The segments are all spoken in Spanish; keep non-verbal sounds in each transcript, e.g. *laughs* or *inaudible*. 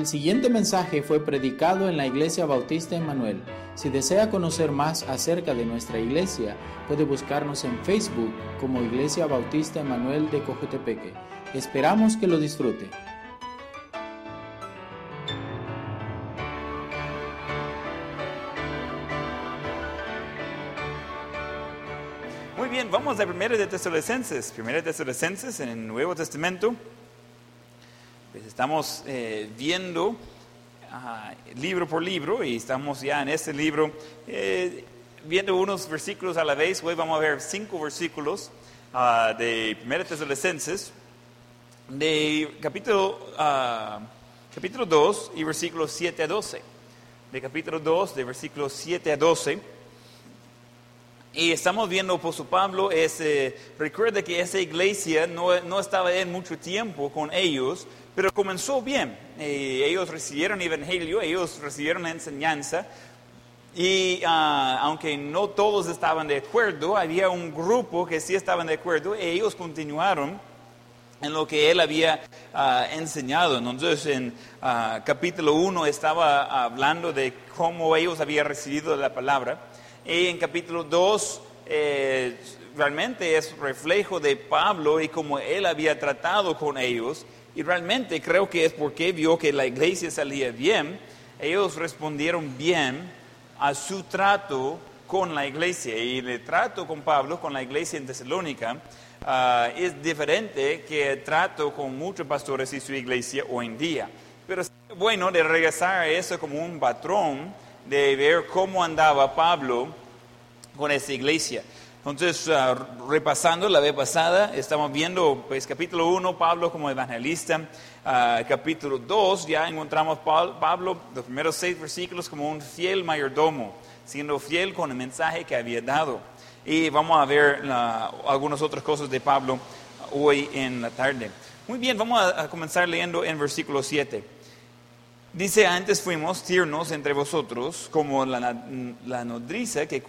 El siguiente mensaje fue predicado en la Iglesia Bautista Emanuel. Si desea conocer más acerca de nuestra iglesia, puede buscarnos en Facebook como Iglesia Bautista Emanuel de Cojutepeque. Esperamos que lo disfrute. Muy bien, vamos a Primera de Tesalonicenses. Primera de Tesalonicenses en el Nuevo Testamento. Pues estamos eh, viendo libro por libro y estamos ya en este libro eh, viendo unos versículos a la vez. Hoy vamos a ver cinco versículos ah, de Primera Tesalonicenses, de capítulo, ah, capítulo 2 y versículos 7 a 12. De capítulo 2, de versículos 7 a 12. Y estamos viendo apóstol Pablo, es, eh, recuerda que esa iglesia no, no, estaba en mucho tiempo con ellos, pero comenzó bien. Eh, ellos recibieron evangelio, ellos recibieron enseñanza, y ah, aunque no todos estaban de acuerdo, había un grupo que sí estaban de acuerdo, y ellos continuaron en lo que él había ah, enseñado. Entonces, en ah, capítulo 1 estaba hablando de cómo ellos habían recibido la palabra. Y en capítulo 2 eh, realmente es reflejo de Pablo y cómo él había tratado con ellos. Y realmente creo que es porque vio que la iglesia salía bien. Ellos respondieron bien a su trato con la iglesia. Y el trato con Pablo, con la iglesia en Tesalónica, uh, es diferente que el trato con muchos pastores y su iglesia hoy en día. Pero bueno de regresar a eso como un patrón de ver cómo andaba Pablo con esa iglesia. Entonces, uh, repasando la vez pasada, estamos viendo, pues, capítulo 1, Pablo como evangelista. Uh, capítulo 2, ya encontramos Pablo, los primeros seis versículos, como un fiel mayordomo, siendo fiel con el mensaje que había dado. Y vamos a ver uh, algunas otras cosas de Pablo hoy en la tarde. Muy bien, vamos a, a comenzar leyendo en versículo 7. Dice, antes fuimos tiernos entre vosotros como la, la nodriza que,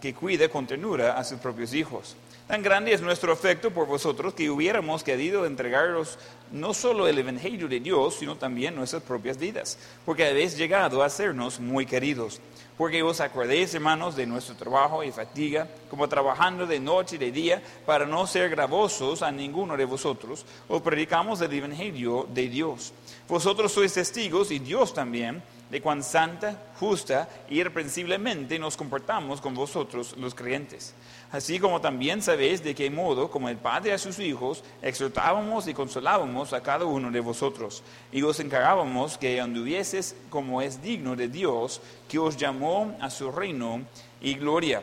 que cuida con ternura a sus propios hijos. Tan grande es nuestro afecto por vosotros que hubiéramos querido entregaros no solo el Evangelio de Dios, sino también nuestras propias vidas, porque habéis llegado a sernos muy queridos. Porque os acordéis, hermanos, de nuestro trabajo y fatiga, como trabajando de noche y de día, para no ser gravosos a ninguno de vosotros, os predicamos el Evangelio de Dios. Vosotros sois testigos, y Dios también, de cuán santa, justa y irreprensiblemente nos comportamos con vosotros los creyentes. Así como también sabéis de qué modo, como el Padre a sus hijos, exhortábamos y consolábamos a cada uno de vosotros, y os encargábamos que anduvieses como es digno de Dios, que os llamó a su reino y gloria.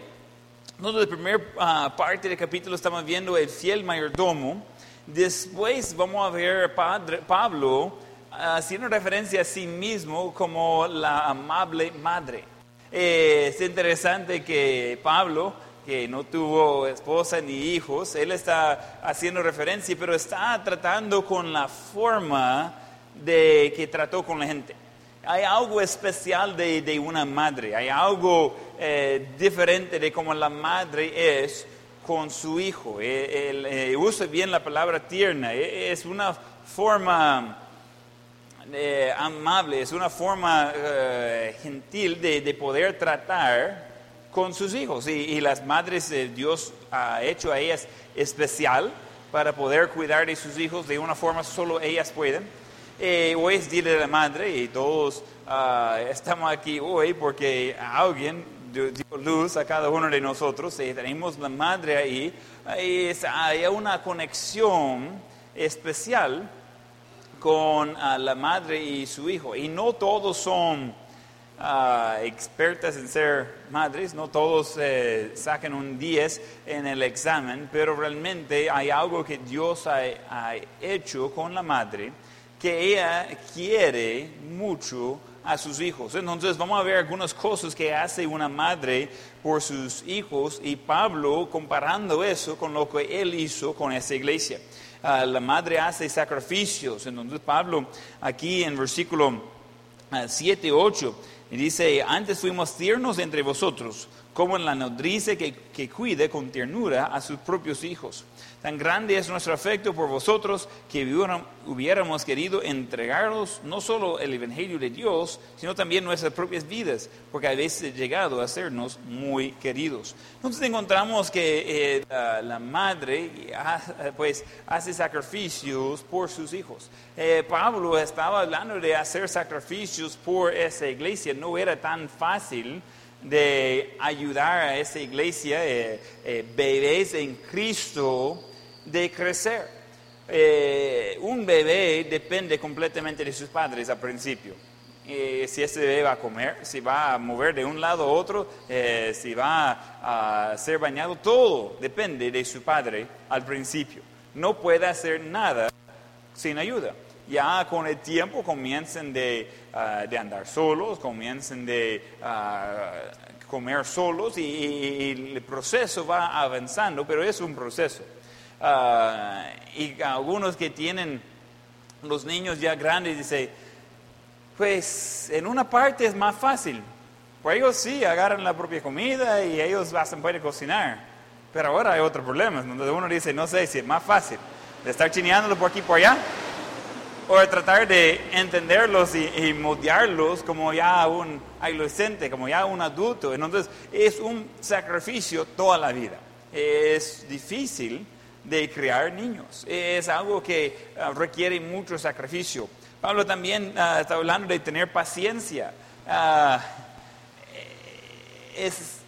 Entonces, la primera uh, parte del capítulo estamos viendo el fiel mayordomo. Después vamos a ver a Pablo haciendo referencia a sí mismo como la amable madre. Eh, es interesante que Pablo, que no tuvo esposa ni hijos, él está haciendo referencia, pero está tratando con la forma de que trató con la gente. Hay algo especial de, de una madre, hay algo eh, diferente de cómo la madre es con su hijo. Él, eh, usa bien la palabra tierna, es una forma eh, amable, es una forma eh, gentil de, de, poder tratar con sus hijos. Y, las madres, de Dios ha hecho a ellas especial para poder cuidar de sus hijos de una forma solo ellas pueden. Eh, hoy es Día de la Madre y todos uh, estamos aquí hoy porque alguien dio luz a cada uno de nosotros y tenemos la madre ahí. hay una conexión especial con uh, la madre y su hijo. Y no todos son uh, expertas en ser madres, no todos eh, sacan un 10 en el examen, pero realmente hay algo que Dios ha hecho con la madre, que ella quiere mucho a sus hijos. Entonces vamos a ver algunas cosas que hace una madre por sus hijos y Pablo comparando eso con lo que él hizo con esa iglesia. La madre hace sacrificios. Entonces Pablo aquí en versículo 7, ah, 8, dice, antes fuimos tiernos entre vosotros, como en la nodriza que, que cuide con ternura a sus propios hijos. Tan grande es nuestro afecto por vosotros que hubiéramos querido entregaros no solo el Evangelio de Dios, sino también nuestras propias vidas, porque habéis llegado a sernos muy queridos. Entonces encontramos que eh, la, madre pues, hace sacrificios por sus hijos. Eh, Pablo estaba hablando de hacer sacrificios por esa iglesia, no era tan fácil de ayudar a esa iglesia, eh, bebés en Cristo, de crecer. Eh, un bebé depende completamente de sus padres al principio. Eh, si ese bebé va a comer, si va a mover de un lado a otro, eh, si va a ser bañado, todo depende de su padre al principio. No puede hacer nada sin ayuda. Ya con el tiempo comienzan de, ah, de andar solos, comienzan de ah, comer solos y el proceso va avanzando, pero es un proceso. Ah, y algunos que tienen los niños ya grandes dicen, pues en una parte es más fácil. Pues ellos sí agarran la propia comida y ellos hacen, pueden cocinar. Pero ahora hay otro problema, donde uno dice, no sé si es más fácil de estar chineándolo por aquí por allá, o de tratar de entenderlos y, y moldearlos como ya un adolescente, como ya un adulto. Entonces es un sacrificio toda la vida. Es difícil, de criar niños. Es algo que ah, requiere mucho sacrificio. Pablo también ah, está hablando de tener paciencia. Uh, es,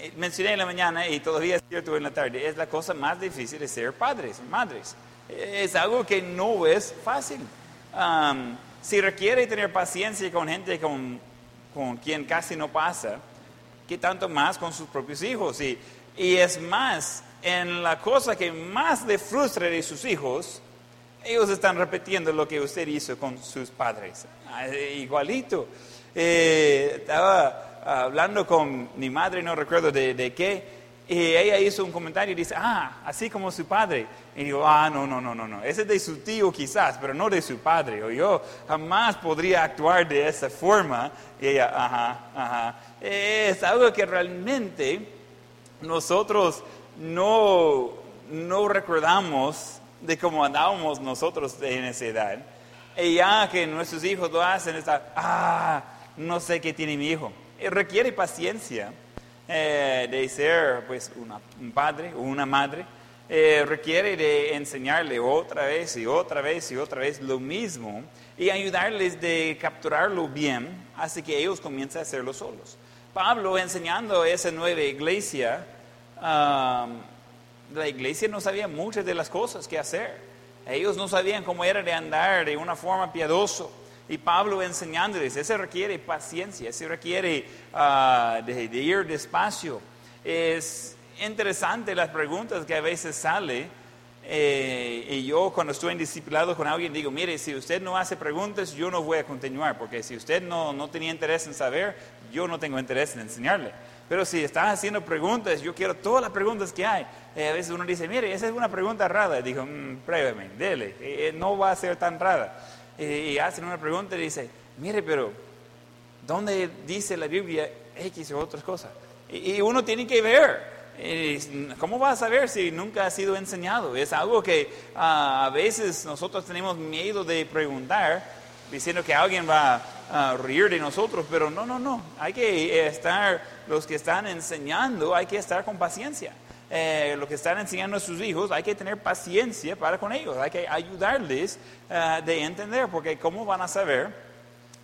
eh, mencioné en la mañana y todavía es cierto en la tarde, es la cosa más difícil de ser padres, madres. Es algo que no es fácil. si requiere tener paciencia con gente con, con quien casi no pasa, ¿qué tanto más con sus propios hijos? Y, y es más, en la cosa que más le frustra de sus hijos, ellos están repitiendo lo que usted hizo con sus padres. Ah, igualito. Eh, estaba hablando con mi madre, no recuerdo de, qué, y ella hizo un comentario y dice, ah, así como su padre. Y digo, ah, no, no, no, no, no. Ese es de su tío quizás, pero no de su padre. O yo jamás podría actuar de esa forma. Y ella, ajá, ajá. Es algo que realmente nosotros no, no recordamos de cómo andábamos nosotros en esa edad. Y ya que nuestros hijos lo hacen, está, ah, no sé qué tiene mi hijo. Y requiere paciencia eh, de ser pues, un padre o una madre. Eh, requiere de enseñarle otra vez y otra vez y otra vez lo mismo y ayudarles de capturarlo bien, así que ellos comiencen a hacerlo solos. Pablo enseñando a esa nueva iglesia, la iglesia no sabía muchas de las cosas que hacer. Ellos no sabían cómo era de andar de una forma piadoso. Y Pablo enseñándoles, eso requiere paciencia, eso requiere ah, de, ir despacio. Es interesante las preguntas que a veces sale. Eh, y yo cuando estoy en discipulado con alguien digo, mire, si usted no hace preguntas, yo no voy a continuar, porque si usted no, no tenía interés en saber, yo no tengo interés en enseñarle. Pero si estás haciendo preguntas, yo quiero todas las preguntas que hay. Eh, a veces uno dice, mire, esa es una pregunta rara. Dijo, mmm, pruébeme, dele, eh, eh, no va a ser tan rara. y hacen una pregunta y dice, mire, pero ¿dónde dice la Biblia X o otras cosas? Y, uno tiene que ver. ¿Cómo va a saber si nunca ha sido enseñado? Es algo que ah, a veces nosotros tenemos miedo de preguntar, diciendo que alguien va a reír de nosotros, pero no, no, no. Hay que estar los que están enseñando hay que estar con paciencia. Eh, los que están enseñando a sus hijos, hay que tener paciencia para con ellos, hay que ayudarles uh, de entender, porque ¿cómo van a saber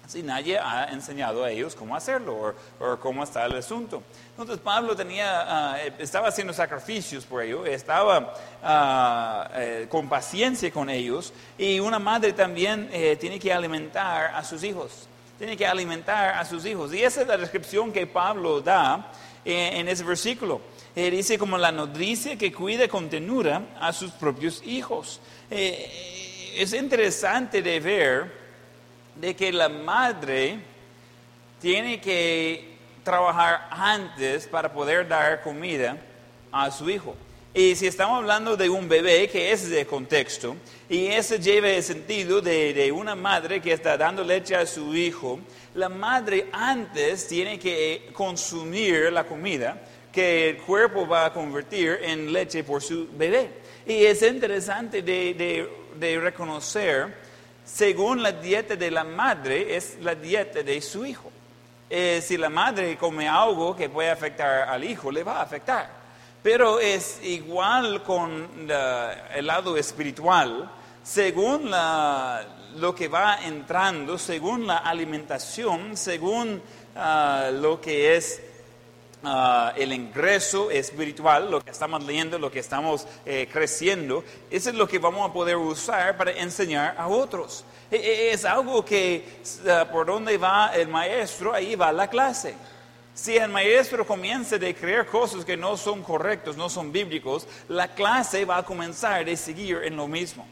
si nadie ha enseñado a ellos cómo hacerlo o, cómo está el asunto? Entonces Pablo tenía, uh, estaba haciendo sacrificios por ellos, estaba uh, con paciencia con ellos y una madre también eh, tiene que alimentar a sus hijos tiene que alimentar a sus hijos. Y esa es la descripción que Pablo da eh, en ese versículo. Eh, dice como la nodriza que cuida con tenura a sus propios hijos. Eh, es interesante de ver de que la madre tiene que trabajar antes para poder dar comida a su hijo. Y si estamos hablando de un bebé, que es de contexto, y ese lleva el sentido de, de, una madre que está dando leche a su hijo, la madre antes tiene que consumir la comida que el cuerpo va a convertir en leche por su bebé. Y es interesante de, de, de reconocer, según la dieta de la madre, es la dieta de su hijo. Eh, si la madre come algo que puede afectar al hijo, le va a afectar. Pero es igual con el lado espiritual, según lo que va entrando, según la alimentación, según ah, lo que es ah, el ingreso espiritual, lo que estamos leyendo, lo que estamos eh, creciendo, eso es lo que vamos a poder usar para enseñar a otros. E, e, es algo que ah, por donde va el maestro, ahí va la clase. Si el maestro comienza a creer cosas que no son correctas, no son bíblicos, la clase va a comenzar a seguir en lo mismo.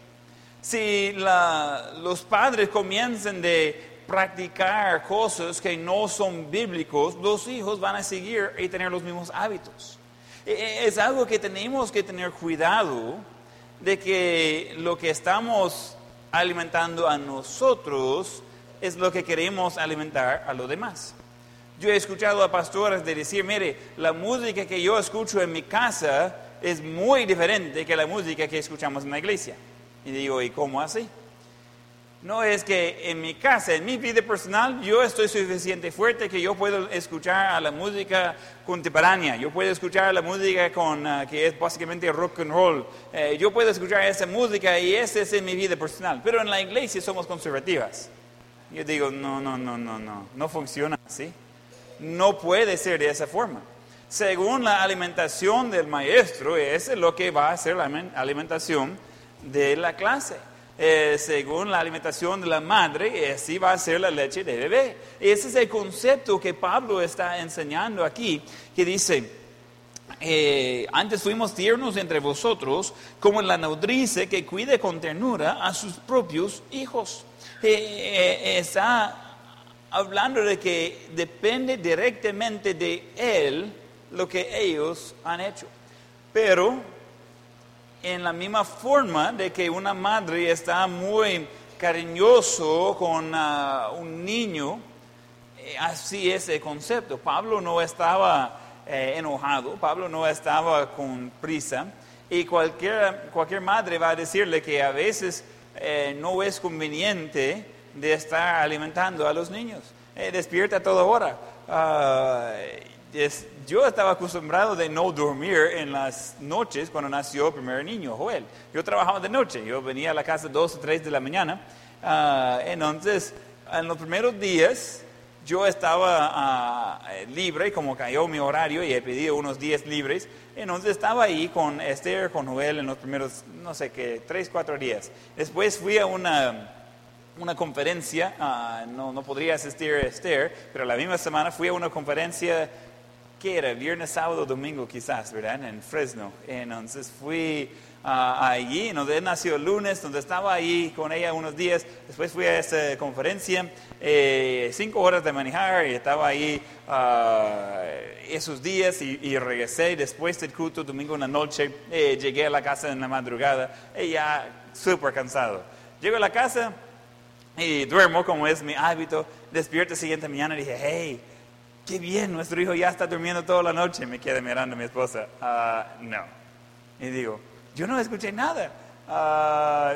Si los padres comienzan de practicar cosas que no son bíblicos, los hijos van a seguir y tener los mismos hábitos. E, e, es algo que tenemos que tener cuidado de que lo que estamos alimentando a nosotros es lo que queremos alimentar a los demás. Yo he escuchado a pastores de decir, mire, la música que yo escucho en mi casa es muy diferente que la música que escuchamos en la iglesia. Y digo, ¿y cómo así? No es que en mi casa, en mi vida personal, yo estoy suficiente fuerte que yo puedo escuchar a la música contemporánea, yo puedo escuchar la música con, uh, que es básicamente rock and roll, eh, yo puedo escuchar esa música y esa es en mi vida personal. Pero en la iglesia somos conservativas. Yo digo, no, no, no, no, no, no funciona así. No puede ser de esa forma. Según la alimentación del maestro, esa es lo que va a ser la alimentación de la clase. Eh, según la alimentación de la madre, así va a ser la leche de bebé. Ese es el concepto que Pablo está enseñando aquí, que dice, eh, antes fuimos tiernos entre vosotros, como la nodriza que cuide con ternura a sus propios hijos. Eh, está hablando de que depende directamente de Él lo que ellos han hecho. Pero en la misma forma de que una madre está muy cariñoso con ah, un niño, eh, así es el concepto. Pablo no estaba eh, enojado, Pablo no estaba con prisa, y cualquier, cualquier madre va a decirle que a veces eh, no es conveniente de estar alimentando a los niños. Eh, despierta a toda hora. Ah, yo estaba acostumbrado de no dormir en las noches cuando nació el primer niño, Joel. Yo trabajaba de noche, yo venía a la casa dos o tres de la mañana. Ah, entonces, en los primeros días, yo estaba ah, libre, como cayó mi horario y he pedido unos días libres. Entonces estaba ahí con Esther, con Joel en los primeros, no sé qué, tres, cuatro días. Después fui a una una conferencia, ah, no, no, podría asistir a Esther, pero la misma semana fui a una conferencia que era viernes, sábado, domingo quizás, ¿verdad? En Fresno. Entonces fui uh, allí, donde nació el lunes, donde estaba ahí con ella unos días. Después fui a esa conferencia, eh, cinco horas de manejar y estaba ahí uh, esos días y, y, regresé después del culto, domingo en la noche. Eh, llegué a la casa en la madrugada y ya súper cansado. Llego a la casa y duermo como es mi hábito. Despierto siguiente mañana y dije, hey, qué bien, nuestro hijo ya está durmiendo toda la noche. Me quedé mirando mi esposa, ah, no. Y digo, yo no escuché nada. Ah,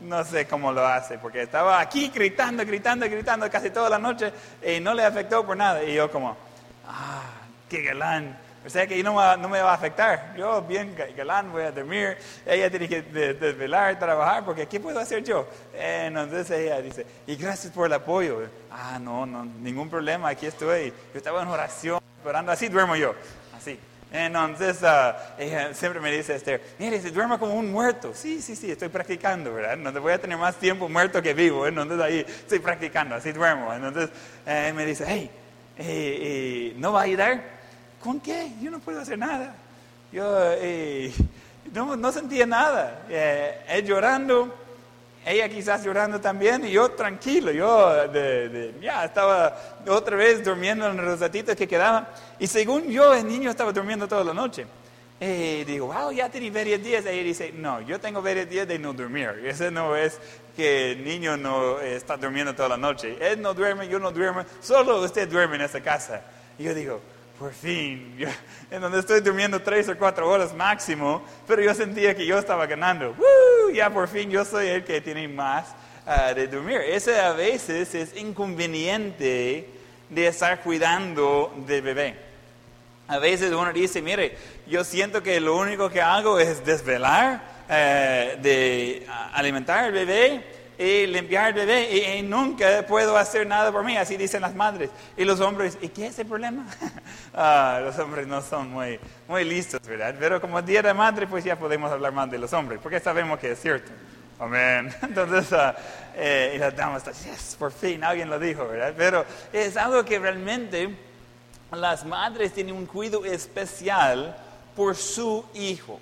no sé cómo lo hace, porque estaba aquí gritando, gritando, gritando casi toda la noche y no le afectó por nada. Y yo como, ah, qué galán o sea que no, no me va a afectar. Yo bien galán voy a dormir. Ella tiene que desvelar, trabajar, porque ¿qué puedo hacer yo? Entonces ella dice, y gracias por el apoyo. Ah, no, no, ningún problema, aquí estoy. Yo estaba en oración, orando, así duermo yo, así. Entonces uh, ella siempre me dice, Esther, mire, se duerma como un muerto. Sí, sí, sí, estoy practicando, ¿verdad? Te voy a tener más tiempo muerto que vivo. Entonces ahí estoy practicando, así duermo. Entonces eh, me dice, hey, eh, eh, ¿no va a ayudar? ¿Con qué? Yo no puedo hacer nada. Yo eh, no, sentía nada. Eh, él llorando, ella quizás llorando también, y yo tranquilo. Yo ya estaba otra vez durmiendo en los ratitos que quedaban. Y según yo, el niño estaba durmiendo toda la noche. Y digo, wow, ya tiene varios días. Ella dice, no, yo tengo varios días de no dormir. Ese no es que el niño no está durmiendo toda la noche. Él no duerme, yo no duermo, solo usted duerme en esta casa. Y yo digo, por fin, yo, en donde estoy durmiendo tres o cuatro horas máximo, pero yo sentía que yo estaba ganando. Ya por fin yo soy el que tiene más ah, de dormir. Ese a veces es inconveniente de estar cuidando del bebé. A veces uno dice, mire, yo siento que lo único que hago es desvelar, eh, de alimentar al bebé y limpiar al bebé y, nunca puedo hacer nada por mí, así dicen las madres. Y los hombres, ¿y qué es el problema? *laughs* Ah, los hombres no son muy, muy listos, ¿verdad? Pero como Día de Madre, pues ya podemos hablar más de los hombres, porque sabemos que es cierto. Amén. *laughs* Entonces, uh, eh, y las damas, yes, por fin alguien lo dijo, ¿verdad? Pero es algo que realmente las madres tienen un cuidado especial por su hijo.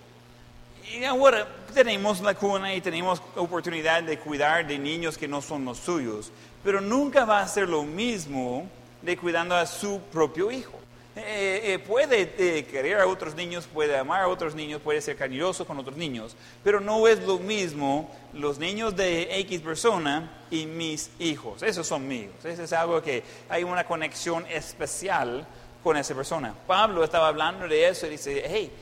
Y ahora tenemos la cuna y tenemos oportunidad de cuidar de niños que no son los suyos, pero nunca va a ser lo mismo de cuidando a su propio hijo. Eh, eh, puede eh, querer a otros niños, puede amar a otros niños, puede ser cariñoso con otros niños, pero no es lo mismo los niños de X persona y mis hijos. Esos son míos. Eso es algo que hay una conexión especial con esa persona. Pablo estaba hablando de eso y dice, hey,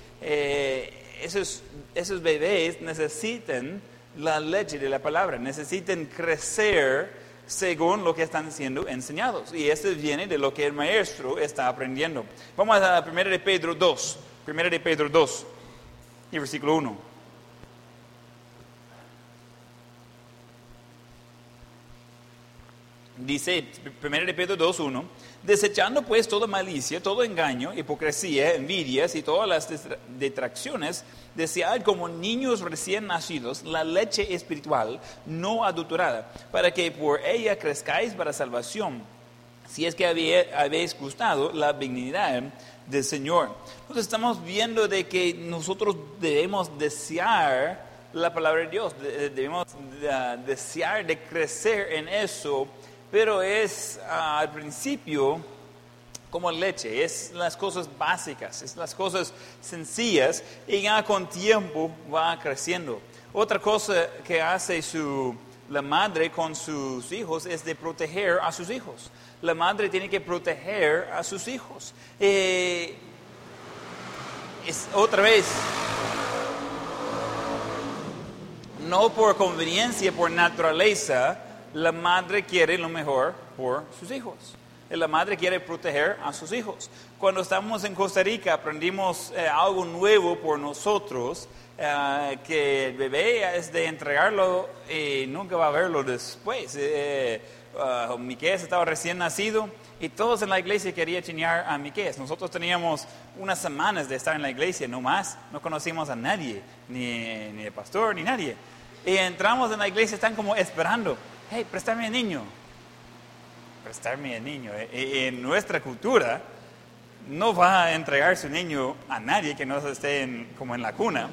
esos, esos bebés necesitan la leche de la palabra, necesitan crecer según lo que están siendo enseñados. Y esto viene de lo que el maestro está aprendiendo. Vamos a 1 de Pedro 2. 1 de Pedro 2 y versículo 1. Dice 1 de Pedro 2.1, desechando pues toda malicia, todo engaño, hipocresía, envidias y todas las detracciones, desead como niños recién nacidos la leche espiritual no adulterada, para que por ella crezcáis para salvación, si es que habéis gustado la dignidad del Señor. Entonces estamos viendo de que nosotros debemos desear la palabra de Dios, debemos desear de crecer en eso pero es ah, al principio como leche, es las cosas básicas, es las cosas sencillas y ya con tiempo va creciendo. Otra cosa que hace su, la madre con sus hijos es de proteger a sus hijos. La madre tiene que proteger a sus hijos. Eh, es otra vez, no por conveniencia, por naturaleza, la madre quiere lo mejor por sus hijos. La madre quiere proteger a sus hijos. Cuando estamos en Costa Rica aprendimos eh, algo nuevo por nosotros, eh, que el bebé es de entregarlo y nunca va a verlo después. Eh, uh, Miquel estaba recién nacido y todos en la iglesia querían chinear a Miquel. Nosotros teníamos unas semanas de estar en la iglesia, no más, no conocimos a nadie, ni, ni el pastor, ni nadie. Y entramos en la iglesia, están como esperando hey, préstame el niño. Prestarme el niño. Eh, eh, en nuestra cultura no va a entregar su niño a nadie que no esté como en la cuna.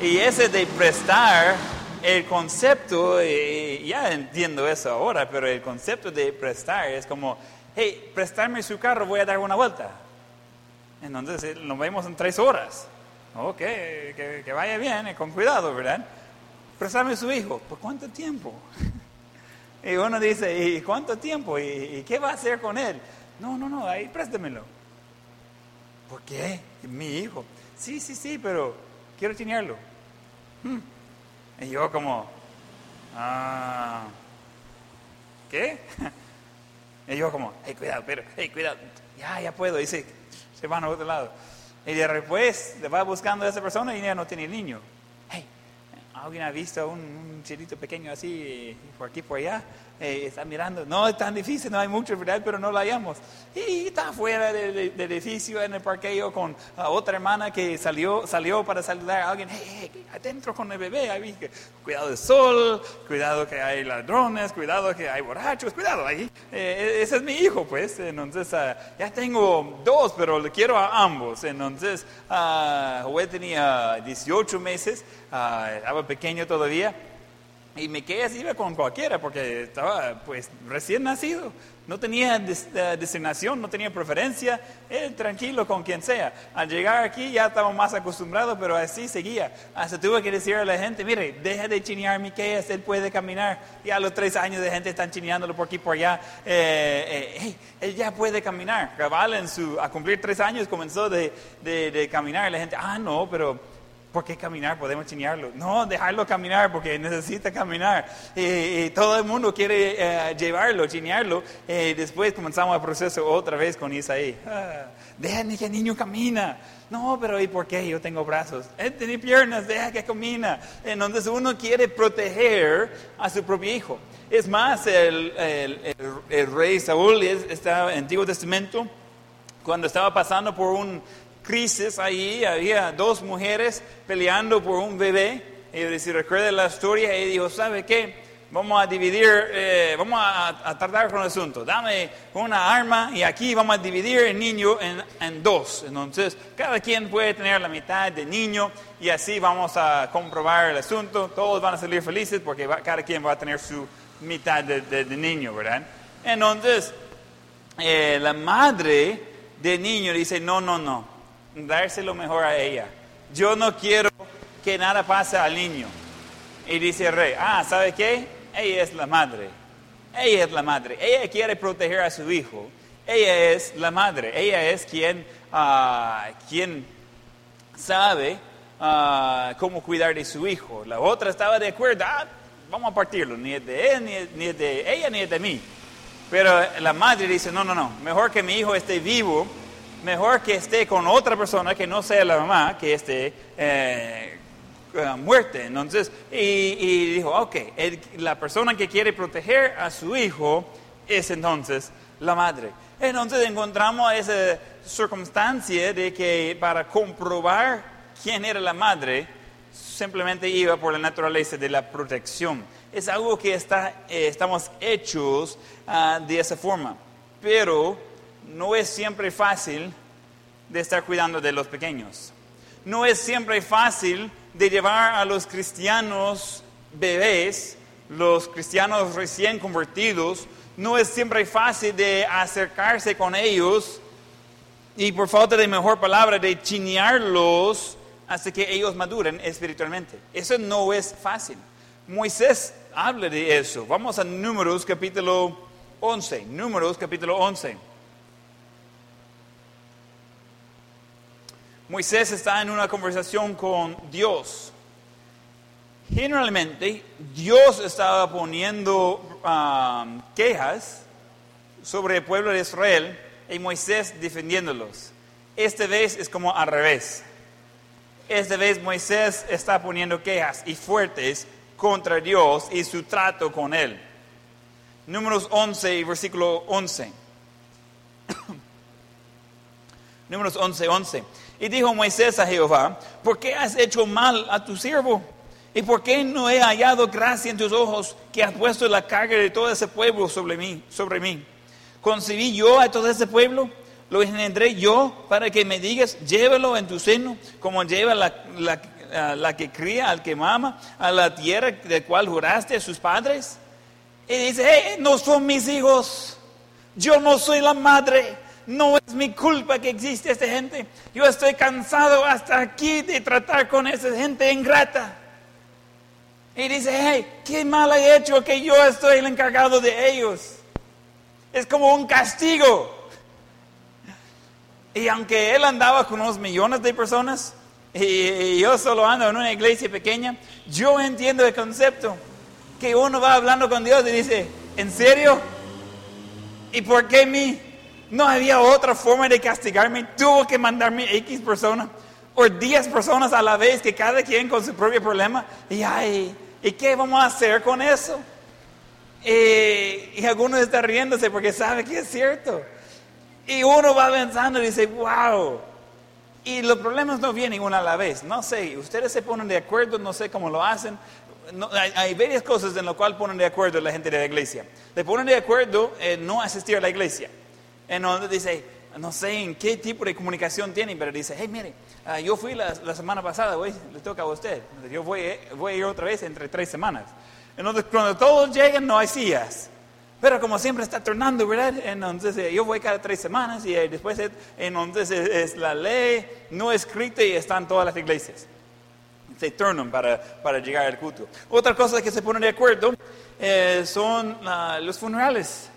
Y ese de prestar, el concepto, eh, ya entiendo eso ahora, pero el concepto de prestar es como, hey, prestarme su carro, voy a dar una vuelta. Entonces nos vemos en tres horas. Ok, que, que vaya bien, con cuidado, ¿verdad? Prestarme su hijo. ¿Por cuánto tiempo? *laughs* Y uno dice, ¿y cuánto tiempo? ¿Y, qué va a hacer con él? No, no, no, ahí préstemelo. ¿Por qué? Mi hijo. Sí, sí, sí, pero quiero tenerlo. Hmm. Y yo como, ah, ¿qué? *laughs* Y yo como, hey, cuidado, pero, hey, cuidado, ya, ya puedo. Y se, se van a otro lado. Y después va buscando a esa persona y ya no tiene niño. ¿Alguien ha visto un, un chilito pequeño así por aquí, por allá? Eh, está mirando. No es tan difícil, no hay mucho, ¿verdad? Pero no la hallamos. Y está fuera del, edificio en el parqueo con otra hermana que salió, salió para saludar a alguien. Hey, hey, adentro con el bebé. Ahí, cuidado del sol, cuidado que hay ladrones, cuidado que hay borrachos, cuidado ahí. Eh, ese es mi hijo, pues. Entonces, ah, ya tengo dos, pero le quiero a ambos. Entonces, uh, tenía 18 meses, uh, estaba pequeño todavía. Y Miqueas iba con cualquiera porque estaba pues recién nacido, no tenía eh, designación, no tenía preferencia, él tranquilo con quien sea. Al llegar aquí ya estaba más acostumbrado, pero así seguía. Hasta tuve que decir a la gente, mire, deja de chinear Miqueas, él puede caminar. Ya a los tres años de gente están chineándolo por aquí por allá. Eh, eh, él ya puede caminar. Cabal en su, a cumplir tres años comenzó de, de, caminar y la gente, ah, no, pero ¿Por qué caminar? Podemos chinearlo. No, dejarlo caminar porque necesita caminar. Y, todo el mundo quiere eh, llevarlo, chinearlo. Después comenzamos el proceso otra vez con Isaí. Ah, deja que el niño camina. No, pero ¿y por qué? Yo tengo brazos. Él tiene piernas, deja que camina. Entonces uno quiere proteger a su propio hijo. Es más, el, el rey Saúl, está en el Antiguo Testamento, cuando estaba pasando por un crisis ahí, había dos mujeres peleando por un bebé. Y si recuerda la historia, ella dijo, ¿sabe qué? Vamos a dividir, eh, vamos a, tardar con el asunto. Dame una arma y aquí vamos a dividir el niño en, en, dos. Entonces, cada quien puede tener la mitad del niño y así vamos a comprobar el asunto. Todos van a salir felices porque cada quien va a tener su mitad de, niño, ¿verdad? Entonces, eh, la madre del niño dice, no, no, no, dárselo mejor a ella. Yo no quiero que nada pase al niño. Y dice el rey, ah, ¿sabe qué? Ella es la madre. Ella es la madre. Ella quiere proteger a su hijo. Ella es la madre. Ella es quien, ah, quien sabe ah, cómo cuidar de su hijo. La otra estaba de acuerdo, ah, vamos a partirlo. Ni de él, ni de ella, ni de mí. Pero la madre dice, no, no, no, mejor que mi hijo esté vivo mejor que esté con otra persona que no sea la mamá, que esté eh, muerte. Entonces, y, dijo, ok, la persona que quiere proteger a su hijo es entonces la madre. Entonces encontramos esa circunstancia de que para comprobar quién era la madre, simplemente iba por la naturaleza de la protección. Es algo que está, eh, estamos hechos ah, de esa forma. Pero no es siempre fácil de estar cuidando de los pequeños. No es siempre fácil de llevar a los cristianos bebés, los cristianos recién convertidos, no es siempre fácil de acercarse con ellos y por falta de mejor palabra, de chinearlos hasta que ellos maduren espiritualmente. Eso no es fácil. Moisés habla de eso. Vamos a Números capítulo 11. Números capítulo 11. Moisés está en una conversación con Dios. Generalmente Dios estaba poniendo um, quejas sobre el pueblo de Israel y Moisés defendiéndolos. Esta vez es como al revés. Esta vez Moisés está poniendo quejas y fuertes contra Dios y su trato con él. Números 11, versículo 11. Números 11, 11. Y dijo Moisés a Jehová, ¿por qué has hecho mal a tu siervo? ¿Y por qué no he hallado gracia en tus ojos que has puesto la carga de todo ese pueblo sobre mí? Sobre mí? ¿Concebí yo a todo ese pueblo? ¿Lo engendré yo para que me digas, llévalo en tu seno, como lleva la, la, que cría al que mama, a la tierra de cual juraste a sus padres? Y dice, hey, no son mis hijos, yo no soy la madre, no es mi culpa que existe esta gente. Yo estoy cansado hasta aquí de tratar con esa gente ingrata. Y dice, hey, qué mal he hecho que yo estoy el encargado de ellos. Es como un castigo. Y aunque él andaba con unos millones de personas y yo solo ando en una iglesia pequeña, yo entiendo el concepto. Que uno va hablando con Dios y dice, ¿en serio? ¿Y por qué mí? No había otra forma de castigarme. Tuvo que mandarme X personas o 10 personas a la vez, que cada quien con su propio problema. Y ay, ¿y qué vamos a hacer con eso? Y, algunos están riéndose porque sabe que es cierto. Y uno va pensando y dice, wow. Y los problemas no vienen uno a la vez. No sé, ustedes se ponen de acuerdo, no sé cómo lo hacen. hay, hay, varias cosas en las cuales ponen de acuerdo la gente de la iglesia. Le ponen de acuerdo en no asistir a la iglesia en donde dice, no sé en qué tipo de comunicación tienen, pero dice, hey, mire, ah, yo fui la, semana pasada, güey, le toca a usted. Yo voy, voy a ir otra vez entre tres semanas. Entonces, cuando todos llegan, no hay sillas. Pero como siempre está tornando, ¿verdad? Entonces eh, yo voy cada tres semanas y eh, después eh, entonces es, la ley no escrita y están todas las iglesias. Se turnan para, para llegar al culto. Otra cosa que se ponen de acuerdo son los funerales.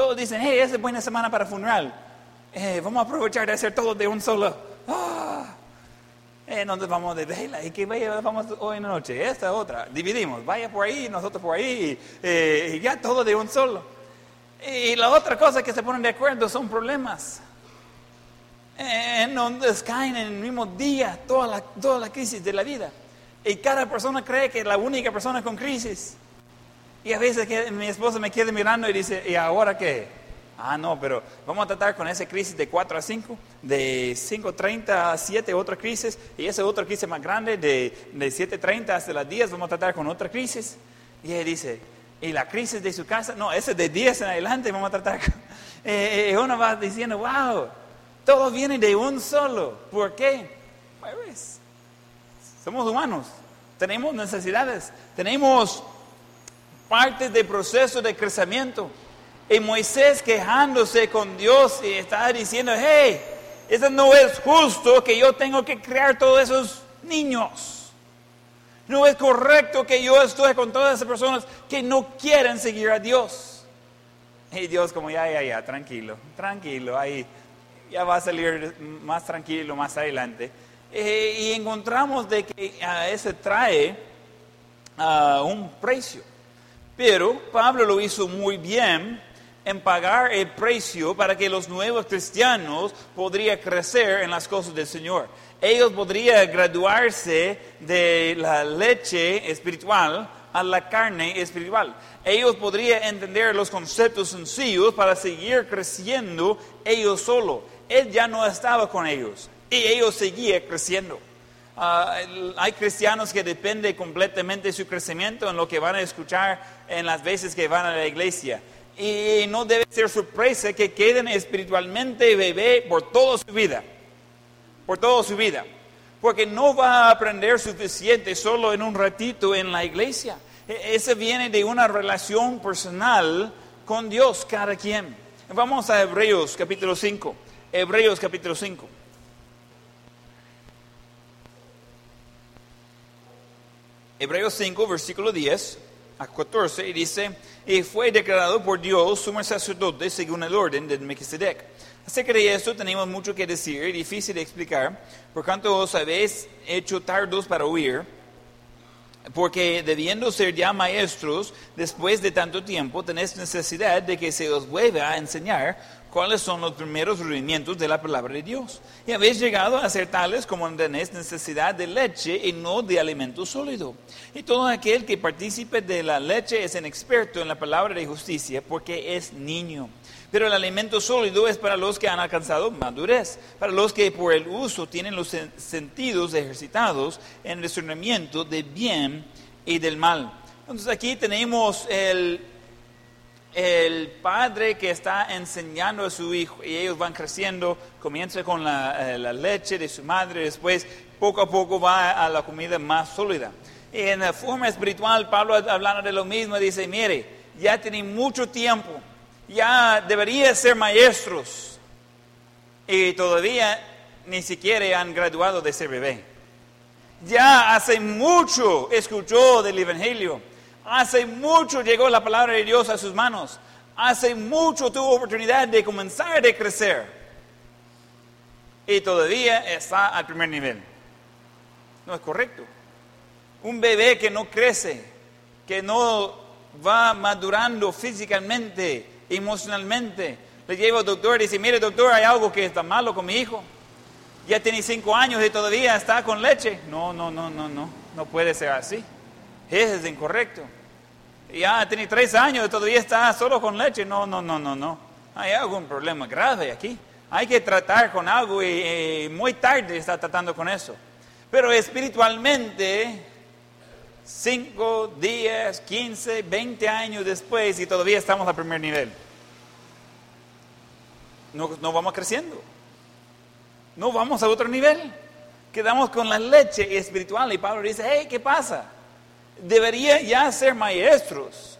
Todos dicen, hey, es buena semana para funeral. vamos a aprovechar de hacer todo de un solo. Ah, entonces vamos de vela y que vaya, vamos hoy en la noche, esta otra, dividimos, vaya por ahí, nosotros por ahí, eh, y ya todo de un solo. Y la otra cosa que se ponen de acuerdo son problemas. En donde caen en el mismo día toda la, toda la crisis de la vida. Y cada persona cree que es la única persona con crisis. Y a veces que mi esposa me queda mirando y dice, ¿y ahora qué? Ah, no, pero vamos a tratar con esa crisis de 4 a 5, de 5.30 a 7 otra crisis, y esa otra crisis más grande de, de 7.30 hasta las 10 vamos a tratar con otra crisis. Y él dice, ¿y la crisis de su casa? No, esa de 10 en adelante vamos a tratar con... *laughs* Eh, eh, uno va diciendo, wow, todo viene de un solo. ¿Por qué? Pues, somos humanos, tenemos necesidades, tenemos partes del proceso de crecimiento. Y Moisés quejándose con Dios y está diciendo, hey, eso no es justo que yo tengo que crear todos esos niños. No es correcto que yo esté con todas esas personas que no quieren seguir a Dios. Y Dios como, ya, ya, ya, tranquilo, tranquilo, ahí ya va a salir más tranquilo más adelante. Eh, y encontramos de que a ese trae uh, un precio. Pero Pablo lo hizo muy bien en pagar el precio para que los nuevos cristianos podrían crecer en las cosas del Señor. Ellos podrían graduarse de la leche espiritual a la carne espiritual. Ellos podrían entender los conceptos sencillos para seguir creciendo ellos solo. Él ya no estaba con ellos y ellos seguían creciendo. Ah, hay cristianos que dependen completamente de su crecimiento en lo que van a escuchar en las veces que van a la iglesia y no debe ser sorpresa que queden espiritualmente bebé por toda su vida, por toda su vida, porque no va a aprender suficiente solo en un ratito en la iglesia. E, ese viene de una relación personal con Dios, cada quien. Vamos a Hebreos capítulo 5. Hebreos capítulo 5. Hebreos 5, versículo 10 a 14, y dice, y fue declarado por Dios sumo sacerdote según el orden de Melquisedec. Acerca de esto tenemos mucho que decir, difícil de explicar, por cuanto os habéis hecho tardos para oír, porque debiendo ser ya maestros después de tanto tiempo, tenéis necesidad de que se os vuelva a enseñar cuáles son los primeros rudimientos de la palabra de Dios. Y habéis llegado a ser tales como tenéis necesidad de leche y no de alimento sólido. Y todo aquel que participe de la leche es un experto en la palabra de justicia porque es niño. Pero el alimento sólido es para los que han alcanzado madurez, para los que por el uso tienen los sentidos ejercitados en el discernimiento de bien y del mal. Entonces aquí tenemos el el padre que está enseñando a su hijo y ellos van creciendo, comienza con la, eh, leche de su madre, después poco a poco va a la comida más sólida. Y en la forma espiritual, Pablo hablando de lo mismo, dice, mire, ya tienen mucho tiempo, ya deberían ser maestros y todavía ni siquiera han graduado de ser bebé. Ya hace mucho escuchó del Evangelio Hace mucho llegó la palabra de Dios a sus manos. Hace mucho tuvo oportunidad de comenzar a crecer. Y todavía está al primer nivel. No es correcto. Un bebé que no crece, que no va madurando físicamente, emocionalmente, le lleva al doctor y dice, mire doctor, hay algo que está malo con mi hijo. Ya tiene cinco años y todavía está con leche. No, no, no, no, no. No puede ser así. Eso es incorrecto. Ya tiene tres años y todavía está solo con leche. No, no, no, no, no. Hay algún problema grave aquí. Hay que tratar con algo y, muy tarde está tratando con eso. Pero espiritualmente, cinco, diez, quince, veinte años después y todavía estamos al primer nivel. No, no vamos creciendo. No vamos a otro nivel. Quedamos con la leche espiritual y Pablo dice, hey, ¿qué pasa? Debería ya ser maestros.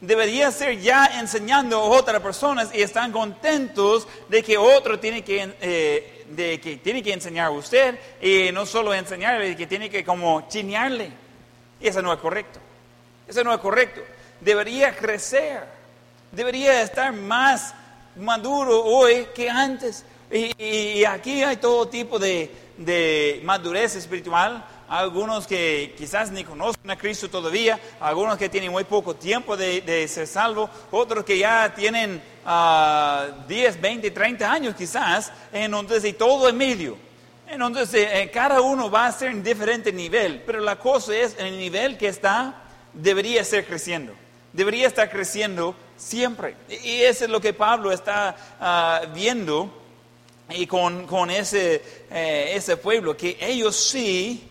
Debería ser ya enseñando a otras personas y están contentos de que otro tiene que, eh, de que, tiene que enseñar a usted y no solo enseñarle, que tiene que como chinearle. Y eso no es correcto. Eso no es correcto. Debería crecer. Debería estar más maduro hoy que antes. Y, aquí hay todo tipo de, de madurez espiritual algunos que quizás ni conocen a Cristo todavía, algunos que tienen muy poco tiempo de, ser salvo, otros que ya tienen 10, 20, 30 años quizás, entonces y todo en medio. Entonces eh, cada uno va a ser en diferente nivel, pero la cosa es el nivel que está debería ser creciendo, debería estar creciendo siempre. Y eso es lo que Pablo está ah, viendo y con, con ese, eh, ese pueblo, que ellos sí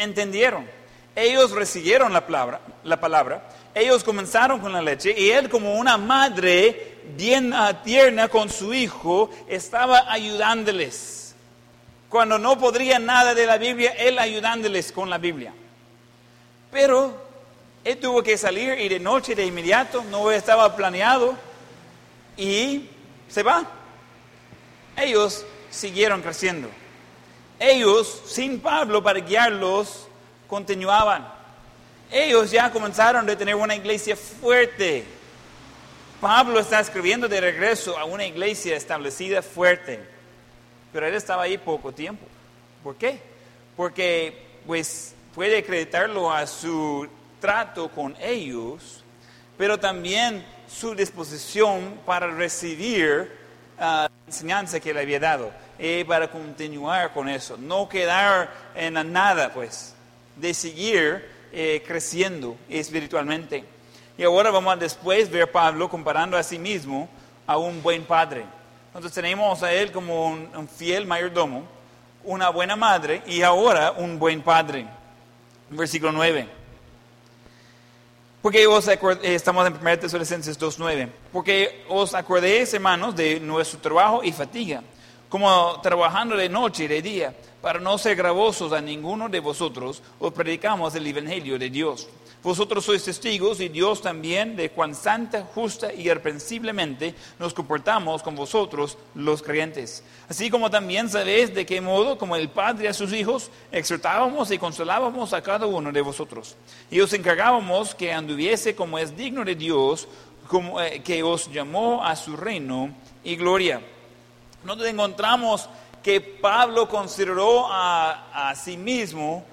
entendieron. Ellos recibieron la palabra, la palabra, ellos comenzaron con la leche y él como una madre bien tierna con su hijo estaba ayudándoles. Cuando no podrían nada de la Biblia, él ayudándoles con la Biblia. Pero él tuvo que salir y de noche de inmediato, no estaba planeado y se va. Ellos siguieron creciendo ellos, sin Pablo para guiarlos, continuaban. Ellos ya comenzaron a tener una iglesia fuerte. Pablo está escribiendo de regreso a una iglesia establecida fuerte. Pero él estaba ahí poco tiempo. ¿Por qué? Porque pues puede acreditarlo a su trato con ellos, pero también su disposición para recibir ah, la enseñanza que le había dado eh, para continuar con eso, no quedar en la nada, pues, de seguir eh, creciendo espiritualmente. Y ahora vamos a después ver a Pablo comparando a sí mismo a un buen padre. Entonces tenemos a él como un, fiel mayordomo, una buena madre y ahora un buen padre. Versículo 9. Porque os eh, estamos en 1 Tesalonicenses 2.9. Porque os acordéis, hermanos, de nuestro trabajo y fatiga como trabajando de noche y de día, para no ser gravosos a ninguno de vosotros, os predicamos el Evangelio de Dios. Vosotros sois testigos y Dios también de cuán santa, justa y irreprensiblemente nos comportamos con vosotros los creyentes. Así como también sabéis de qué modo, como el Padre a sus hijos, exhortábamos y consolábamos a cada uno de vosotros. Y os encargábamos que anduviese como es digno de Dios, como, eh, que os llamó a su reino y gloria nosotros encontramos que Pablo consideró a, sí mismo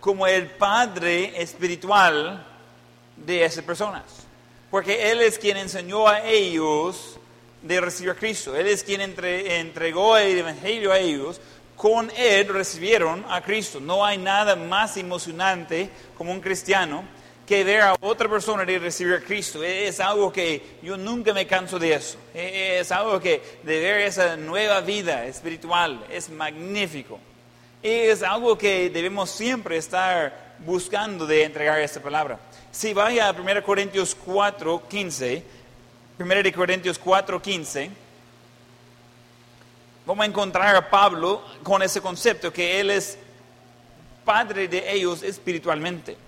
como el padre espiritual de esas personas. Porque Él es quien enseñó a ellos de recibir a Cristo. Él es quien entregó el Evangelio a ellos. Con Él recibieron a Cristo. No hay nada más emocionante como un cristiano que ver a otra persona de recibir a Cristo. Es algo que yo nunca me canso de eso. Es algo que de ver esa nueva vida espiritual es magnífico. Es algo que debemos siempre estar buscando de entregar esta palabra. Si vaya a 1 Corintios 4, 15, 1 Corintios 4, 15, vamos a encontrar a Pablo con ese concepto que él es padre de ellos espiritualmente.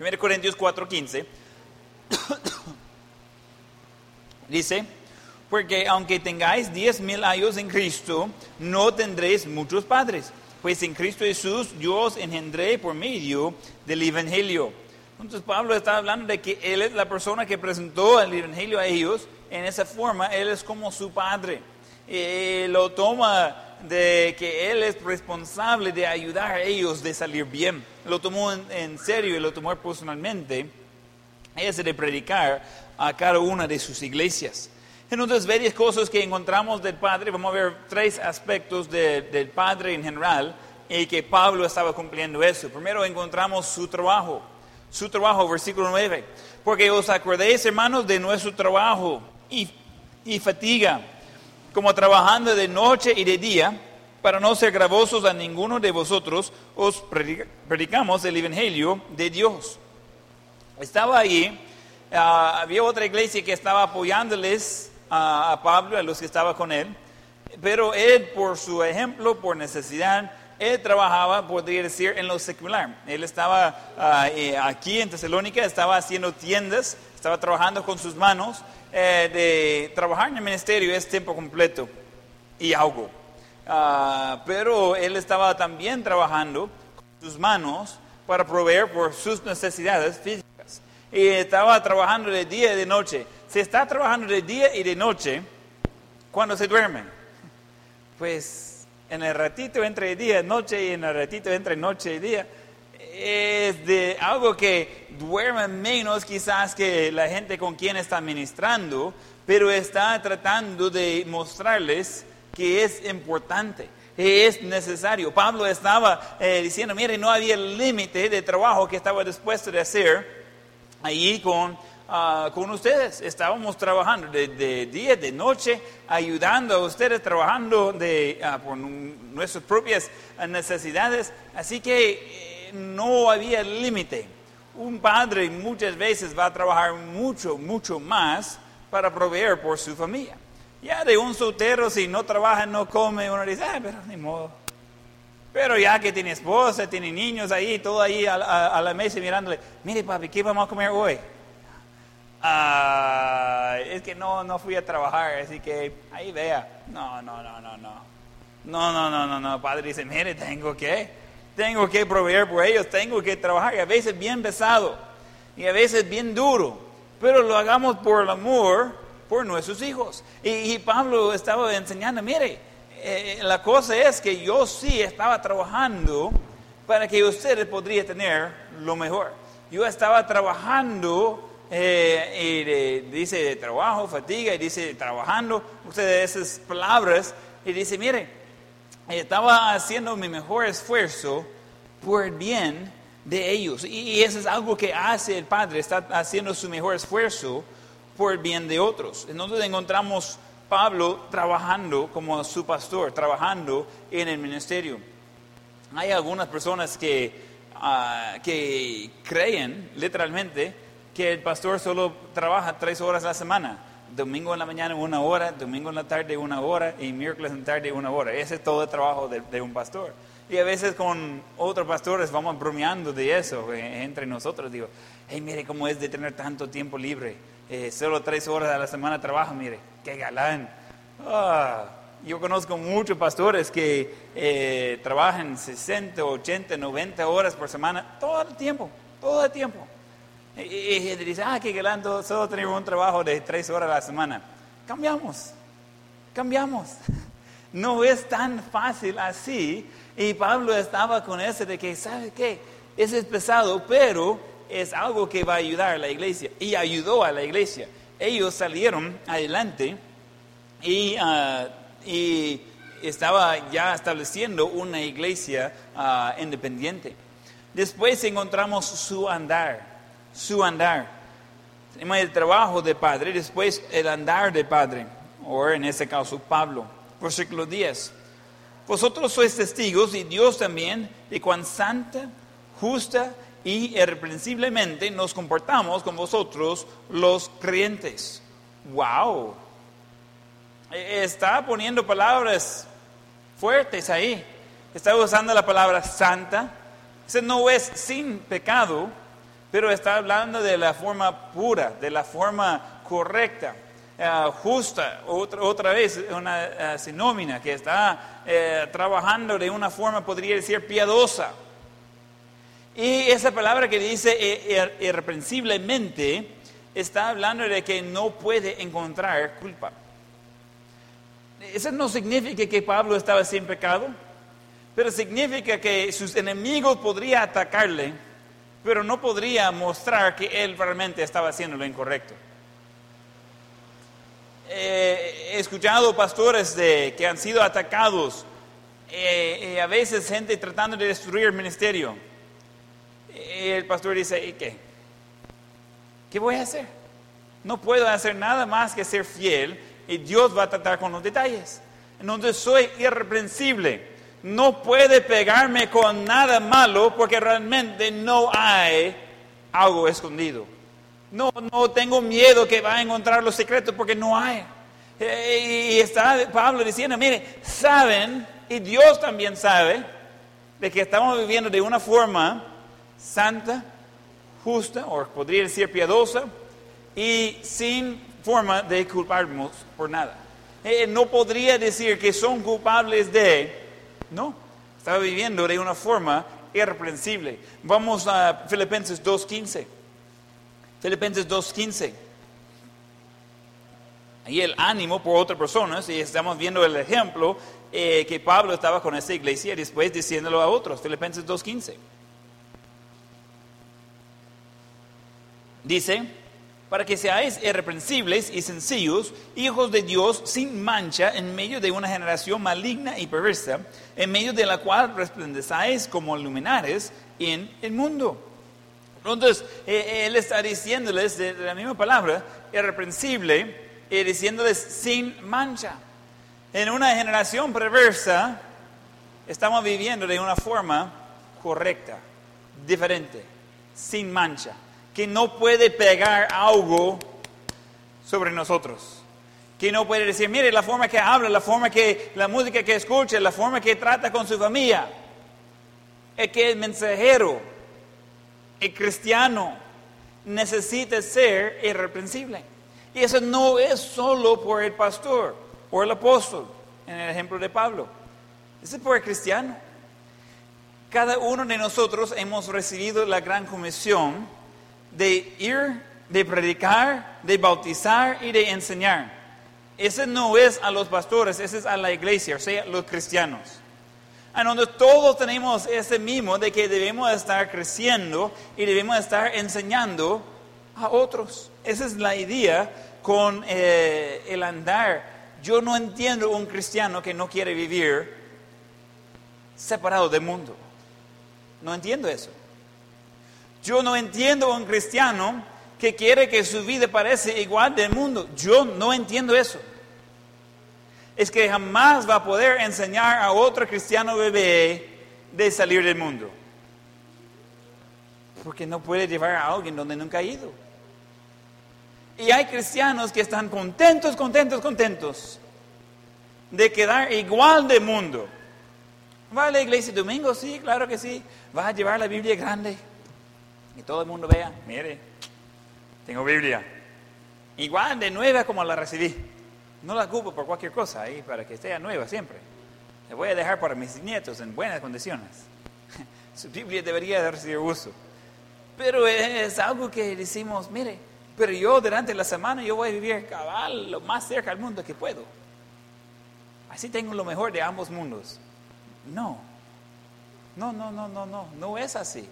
1 Corintios 4:15 dice, porque aunque tengáis diez mil años en Cristo, no tendréis muchos padres, pues en Cristo Jesús yo os engendré por medio del Evangelio. Entonces Pablo está hablando de que Él es la persona que presentó el Evangelio a ellos, en esa forma Él es como su padre. Y lo toma de que Él es responsable de ayudar a ellos de salir bien. Lo tomó en, serio y lo tomó personalmente. Ese de predicar a cada una de sus iglesias. Entonces, varias cosas que encontramos del Padre, vamos a ver tres aspectos del Padre en general y que Pablo estaba cumpliendo eso. Primero encontramos su trabajo, su trabajo, versículo 9. Porque os acordéis, hermanos, de nuestro trabajo y, y fatiga como trabajando de noche y de día, para no ser gravosos a ninguno de vosotros, os predicamos el Evangelio de Dios. Estaba ahí, ah, había otra iglesia que estaba apoyándoles a Pablo, a los que estaban con él, pero él por su ejemplo, por necesidad, él trabajaba, podría decir, en lo secular. Él estaba eh, aquí en Tesalónica, estaba haciendo tiendas, estaba trabajando con sus manos. Eh, de trabajar en el ministerio es tiempo completo y algo. Ah, pero él estaba también trabajando con sus manos para proveer por sus necesidades físicas. Y estaba trabajando de día y de noche. Se está trabajando de día y de noche cuando se duerme. Pues en el ratito entre día y noche y en el ratito entre noche y día es de algo que duerme menos quizás que la gente con quien está ministrando, pero está tratando de mostrarles que es importante, es necesario. Pablo estaba eh, diciendo, mire, no había límite de trabajo que estaba dispuesto de hacer allí con, ah, con ustedes. Estábamos trabajando de, día, de noche, ayudando a ustedes, trabajando de, ah, por nuestras propias necesidades. Así que eh, no había límite. Un padre muchas veces va a trabajar mucho, mucho más para proveer por su familia. Ya de un soltero, si no trabaja, no come, uno dice, ah, pero ni modo. Pero ya que tiene esposa, tiene niños ahí, todo ahí a, la mesa mirándole, mire papi, ¿qué vamos a comer hoy? Ah, es que no, no fui a trabajar, así que ahí vea. No, no, no, no, no. No, no, no, no, no. Padre dice, mire, tengo que, tengo que proveer por ellos, tengo que trabajar. Y a veces bien pesado, y a veces bien duro, pero lo hagamos por el amor por nuestros hijos. Y, Pablo estaba enseñando, mire, eh, la cosa es que yo sí estaba trabajando para que ustedes podrían tener lo mejor. Yo estaba trabajando, eh, y dice de trabajo, fatiga, y dice trabajando, ustedes esas palabras, y dice, mire, estaba haciendo mi mejor esfuerzo por el bien de ellos. Y eso es algo que hace el Padre, está haciendo su mejor esfuerzo por el bien de otros. Entonces encontramos Pablo trabajando como su pastor, trabajando en el ministerio. Hay algunas personas que, ah, que creen literalmente que el pastor solo trabaja tres horas a la semana. Domingo en la mañana una hora, domingo en la tarde una hora y miércoles en la tarde una hora. Ese es todo el trabajo de, de un pastor. Y a veces con otros pastores vamos bromeando de eso eh, entre nosotros. Digo, hey, mire cómo es de tener tanto tiempo libre eh, solo tres horas a la semana trabaja, mire, qué galán. Ah, yo conozco muchos pastores que eh, trabajan 60, 80, 90 horas por semana, todo el tiempo, todo el tiempo. Y, y, dice, ah, qué galán, solo tenemos un trabajo de tres horas a la semana. Cambiamos, cambiamos. *laughs* No es tan fácil así. Y Pablo estaba con ese de que, ¿sabe qué? Ese es pesado, pero es algo que va a ayudar a la iglesia y ayudó a la iglesia. Ellos salieron adelante y, uh, y estaba ya estableciendo una iglesia uh, independiente. Después encontramos su andar, su andar. Tenemos el trabajo de Padre, después el andar de Padre, o en este caso Pablo. Versículo 10. Vosotros sois testigos y Dios también de cuán santa, justa y irreprensiblemente nos comportamos con vosotros los creyentes. ¡Wow! Está poniendo palabras fuertes ahí. Está usando la palabra santa. Ese no es sin pecado, pero está hablando de la forma pura, de la forma correcta. Eh, justa, otra, vez una uh, sinónima que está eh, trabajando de una forma, podría decir, piadosa. Y esa palabra que dice eh, irreprensiblemente está hablando de que no puede encontrar culpa. Eso no significa que Pablo estaba sin pecado, pero significa que sus enemigos podrían atacarle, pero no podría mostrar que él realmente estaba haciendo lo incorrecto. Eh, he escuchado pastores que han sido atacados, eh, a veces gente tratando de destruir el ministerio el pastor dice, ¿y qué? ¿Qué voy a hacer? No puedo hacer nada más que ser fiel y Dios va a tratar con los detalles. Entonces soy irreprensible. No puede pegarme con nada malo porque realmente no hay algo escondido. No, no tengo miedo que va a encontrar los secretos porque no hay. Eh, y está Pablo diciendo, mire, saben, y Dios también sabe, de que estamos viviendo de una forma santa, justa, o podría decir piadosa, y sin forma de culparnos por nada. Eh, no podría decir que son culpables de, no, estaba viviendo de una forma irreprensible. Vamos a Filipenses 2.15. Filipenses 2.15. Ahí el ánimo por otras personas, y estamos viendo el ejemplo eh, que Pablo estaba con esa iglesia y después diciéndolo a otros. Filipenses 2.15. Dice, para que seáis irreprensibles y sencillos, hijos de Dios sin mancha en medio de una generación maligna y perversa, en medio de la cual resplandezáis como luminares en el mundo. Entonces, eh, eh, él está diciéndoles de, la misma palabra, irreprensible, y diciéndoles sin mancha. En una generación perversa, estamos viviendo de una forma correcta, diferente, sin mancha que no puede pegar algo sobre nosotros. Que no puede decir, mire, la forma que habla, la forma que, la música que escucha, la forma que trata con su familia. Es que el mensajero, el cristiano, necesita ser irreprensible. Y eso no es solo por el pastor o el apóstol, en el ejemplo de Pablo. Eso es por el cristiano. Cada uno de nosotros hemos recibido la gran comisión de ir, de predicar, de bautizar y de enseñar. Ese no es a los pastores, ese es a la iglesia, o sea, los cristianos. En donde todos tenemos ese mismo de que debemos estar creciendo y debemos estar enseñando a otros. Esa es la idea con eh, el andar. Yo no entiendo un cristiano que no quiere vivir separado del mundo. No entiendo eso. Yo no entiendo a un cristiano que quiere que su vida parezca igual del mundo. Yo no entiendo eso. Es que jamás va a poder enseñar a otro cristiano bebé de salir del mundo. Porque no puede llevar a alguien donde nunca ha ido. Y hay cristianos que están contentos, contentos, contentos de quedar igual del mundo. ¿Va a la iglesia domingo? Sí, claro que sí. ¿Va a llevar la Biblia grande? Y todo el mundo vea, mire, tengo Biblia. Igual de nueva como la recibí. No la ocupo por cualquier cosa ahí para que esté nueva siempre. La voy a dejar para mis nietos en buenas condiciones. *laughs* Su Biblia debería de recibir uso. Pero es algo que decimos, mire, pero yo durante la semana yo voy a vivir cabal lo más cerca del mundo que puedo. Así tengo lo mejor de ambos mundos. No, no, no, no, no, no, no es así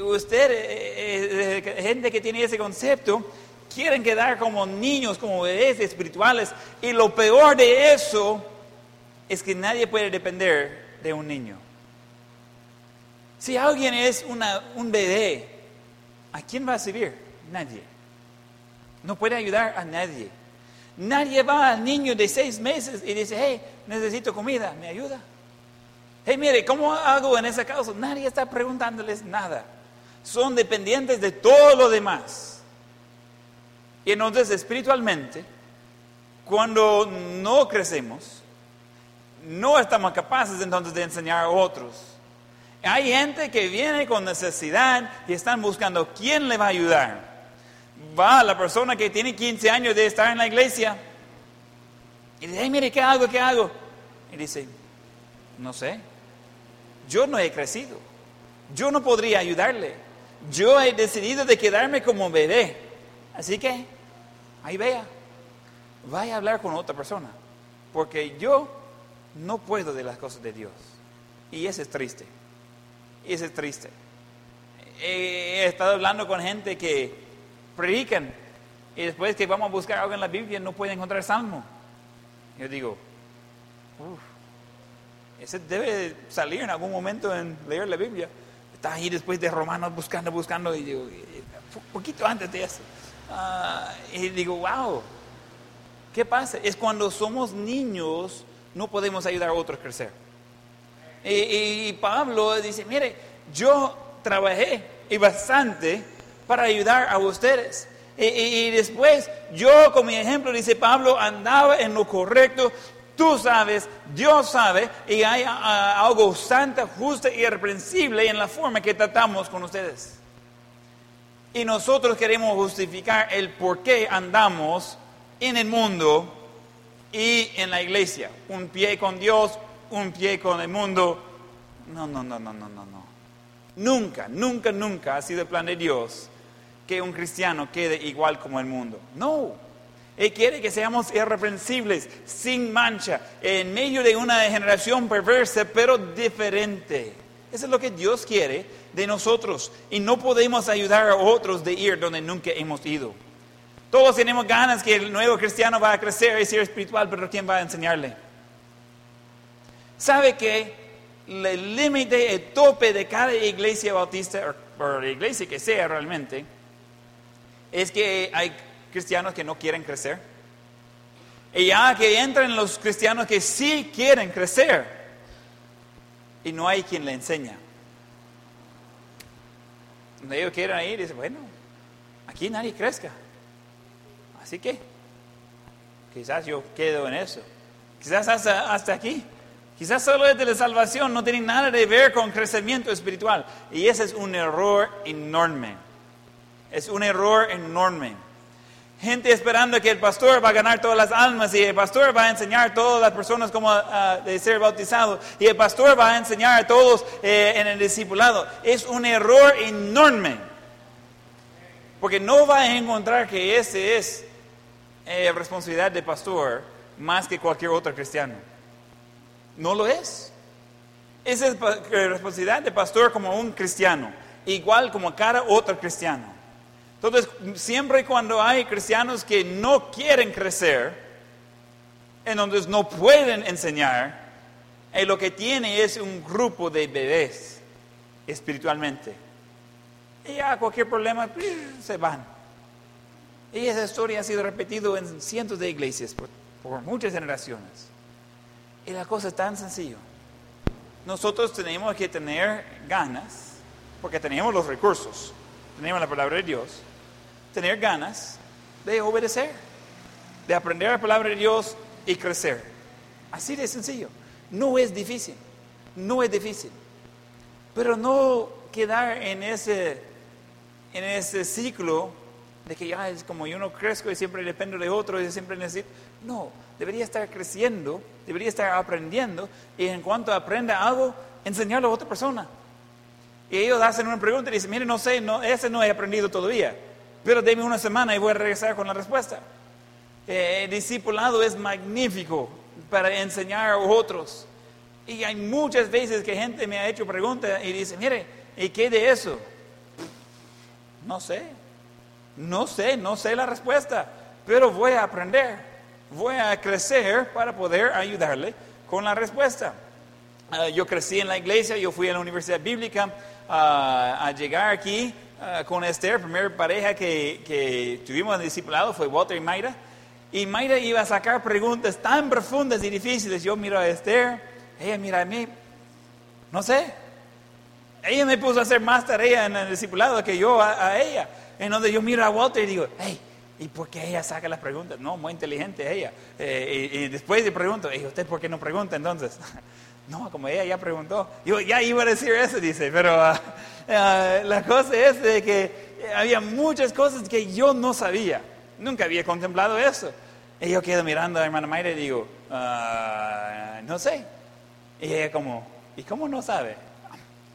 usted, eh, eh, eh, gente que tiene ese concepto, quieren quedar como niños, como bebés espirituales. Y lo peor de eso es que nadie puede depender de un niño. Si alguien es un bebé, ¿a quién va a servir? Nadie. No puede ayudar a nadie. Nadie va al niño de seis meses y dice, hey, necesito comida, ¿me ayuda? Hey, mire, ¿cómo hago en ese caso? Nadie está preguntándoles nada. Son dependientes de todo lo demás. Y entonces espiritualmente, cuando no crecemos, no estamos capaces entonces de enseñar a otros. Hay gente que viene con necesidad y están buscando quién le va a ayudar. Va la persona que tiene 15 años de estar en la iglesia y dice, mire, ¿qué hago? ¿Qué hago? Y dice, no sé, yo no he crecido, yo no podría ayudarle, yo he decidido de quedarme como bebé, así que ahí vea, vaya a hablar con otra persona, porque yo no puedo de las cosas de Dios. Y eso es triste, y eso es triste. He estado hablando con gente que predican y después que vamos a buscar algo en la Biblia no pueden encontrar salmo. Yo digo, uff ese debe salir en algún momento en leer la Biblia. Está ahí después de Romanos buscando, buscando, y digo, poquito antes de eso. Ah, y digo, wow, ¿qué pasa? Es cuando somos niños, no podemos ayudar a otros a crecer. Y, Pablo dice, mire, yo trabajé y bastante para ayudar a ustedes. Y, y, después, yo, con mi ejemplo, dice Pablo, andaba en lo correcto, Tú sabes, Dios sabe, y hay ah, algo santo, justo y irreprensible en la forma que tratamos con ustedes. Y nosotros queremos justificar el por qué andamos en el mundo y en la iglesia. Un pie con Dios, un pie con el mundo. No, no, no, no, no, no, no. Nunca, nunca, nunca ha sido el plan de Dios que un cristiano quede igual como el mundo. No. Él quiere que seamos irreprensibles, sin mancha, en medio de una generación perversa, pero diferente. Eso es lo que Dios quiere de nosotros. Y no podemos ayudar a otros de ir donde nunca hemos ido. Todos tenemos ganas que el nuevo cristiano va a crecer y ser espiritual, pero ¿quién va a enseñarle? ¿Sabe que el límite, el tope de cada iglesia bautista, o, la iglesia que sea realmente, es que hay cristianos que no quieren crecer. Y ya que entran los cristianos que sí quieren crecer y no hay quien le enseña. Donde ellos quieren ir, dicen, bueno, aquí nadie crezca. Así que quizás yo quedo en eso. Quizás hasta, hasta aquí. Quizás solo desde la salvación no tiene nada de ver con crecimiento espiritual. Y ese es un error enorme. Es un error enorme. Gente esperando que el pastor va a ganar todas las almas y el pastor va a enseñar a todas las personas cómo uh, de ser bautizados y el pastor va a enseñar a todos eh, en el discipulado. Es un error enorme. Porque no va a encontrar que ese es eh, responsabilidad del pastor más que cualquier otro cristiano. No lo es. Esa es responsabilidad del pastor como un cristiano, igual como cada otro cristiano. Entonces, siempre cuando hay cristianos que no quieren crecer, entonces no pueden enseñar, y lo que tiene es un grupo de bebés espiritualmente. Y ya cualquier problema se van. Y esa historia ha sido repetida en cientos de iglesias por, por muchas generaciones. Y la cosa es tan sencilla. Nosotros tenemos que tener ganas, porque tenemos los recursos, tenemos la palabra de Dios, tener ganas de obedecer, de aprender la palabra de Dios y crecer. Así de sencillo. No es difícil, no es difícil. Pero no quedar en ese, en ese ciclo de que ya es como yo no crezco y siempre dependo de otro y siempre necesito. No, debería estar creciendo, debería estar aprendiendo y en cuanto aprenda algo, enseñarlo a otra persona. Y ellos hacen una pregunta y dicen, mire, no sé, no, ese no he aprendido todavía. Pero deme una semana y voy a regresar con la respuesta. Eh, el discipulado es magnífico para enseñar a otros. Y hay muchas veces que gente me ha hecho preguntas y dice, mire, ¿y qué de eso? No sé, no sé, no sé la respuesta, pero voy a aprender, voy a crecer para poder ayudarle con la respuesta. Ah, yo crecí en la iglesia, yo fui a la universidad bíblica, ah, a llegar aquí Ah, con Esther, primera pareja que, que tuvimos en discipulado fue Walter y Mayra. Y Mayra iba a sacar preguntas tan profundas y difíciles. Yo miro a Esther, ella mira a mí, no sé. Ella me puso a hacer más tarea en el discipulado que yo a, ella. En donde yo miro a Walter y digo, hey, ¿y por qué ella saca las preguntas? No, muy inteligente ella. Eh, y, después le pregunto, ¿y usted por qué no pregunta entonces? *laughs* no, como ella ya preguntó. Yo ya iba a decir eso, dice, pero... Ah, eh, la cosa es de que había muchas cosas que yo no sabía. Nunca había contemplado eso. Y yo quedo mirando a la hermana Mayra y digo, ah, no sé. Y ella como, ¿y cómo no sabe?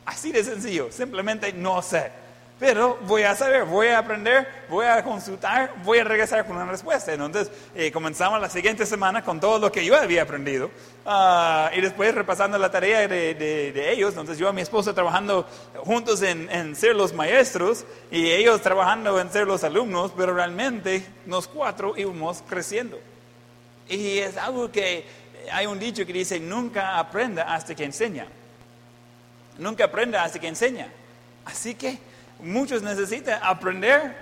Así de sencillo, simplemente no sé. Pero voy a saber, voy a aprender, voy a consultar, voy a regresar con una respuesta. Entonces eh, comenzamos la siguiente semana con todo lo que yo había aprendido ah, y después repasando la tarea de, ellos. Entonces yo y mi esposa trabajando juntos en, ser los maestros y ellos trabajando en ser los alumnos, pero realmente los cuatro íbamos creciendo. Y es algo que hay un dicho que dice, nunca aprenda hasta que enseña. Nunca aprenda hasta que enseña. Así que muchos necesitan aprender